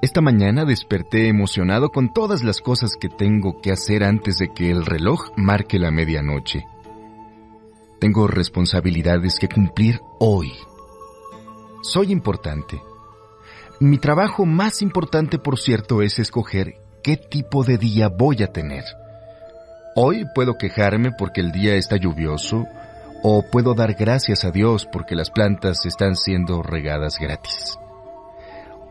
Esta mañana desperté emocionado con todas las cosas que tengo que hacer antes de que el reloj marque la medianoche. Tengo responsabilidades que cumplir hoy. Soy importante. Mi trabajo más importante, por cierto, es escoger qué tipo de día voy a tener. Hoy puedo quejarme porque el día está lluvioso o puedo dar gracias a Dios porque las plantas están siendo regadas gratis.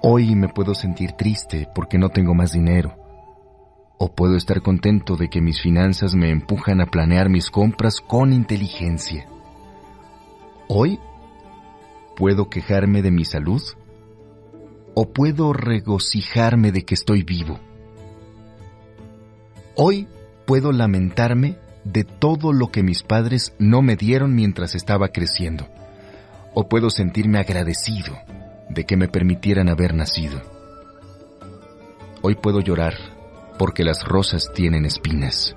Hoy me puedo sentir triste porque no tengo más dinero. O puedo estar contento de que mis finanzas me empujan a planear mis compras con inteligencia. Hoy puedo quejarme de mi salud o puedo regocijarme de que estoy vivo. Hoy puedo lamentarme de todo lo que mis padres no me dieron mientras estaba creciendo. O puedo sentirme agradecido de que me permitieran haber nacido. Hoy puedo llorar porque las rosas tienen espinas.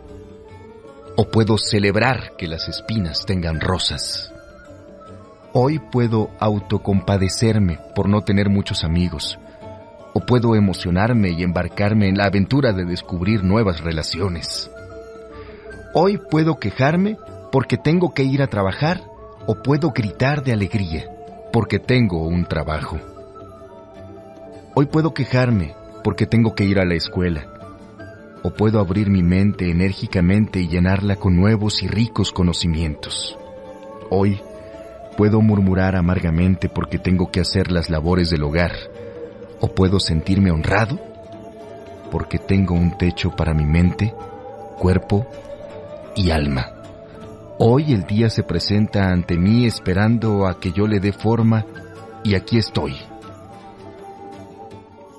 O puedo celebrar que las espinas tengan rosas. Hoy puedo autocompadecerme por no tener muchos amigos. O puedo emocionarme y embarcarme en la aventura de descubrir nuevas relaciones. Hoy puedo quejarme porque tengo que ir a trabajar o puedo gritar de alegría porque tengo un trabajo. Hoy puedo quejarme porque tengo que ir a la escuela o puedo abrir mi mente enérgicamente y llenarla con nuevos y ricos conocimientos. Hoy puedo murmurar amargamente porque tengo que hacer las labores del hogar o puedo sentirme honrado porque tengo un techo para mi mente, cuerpo y alma. Hoy el día se presenta ante mí esperando a que yo le dé forma y aquí estoy.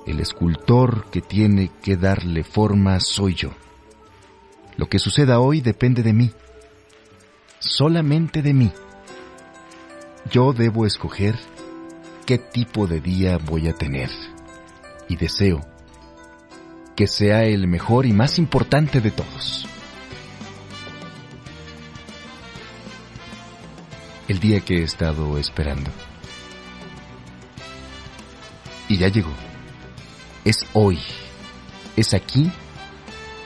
El escultor que tiene que darle forma soy yo. Lo que suceda hoy depende de mí, solamente de mí. Yo debo escoger qué tipo de día voy a tener y deseo que sea el mejor y más importante de todos. El día que he estado esperando. Y ya llegó. Es hoy. Es aquí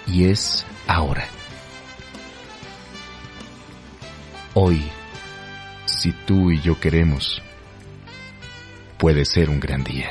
y es ahora. Hoy, si tú y yo queremos, puede ser un gran día.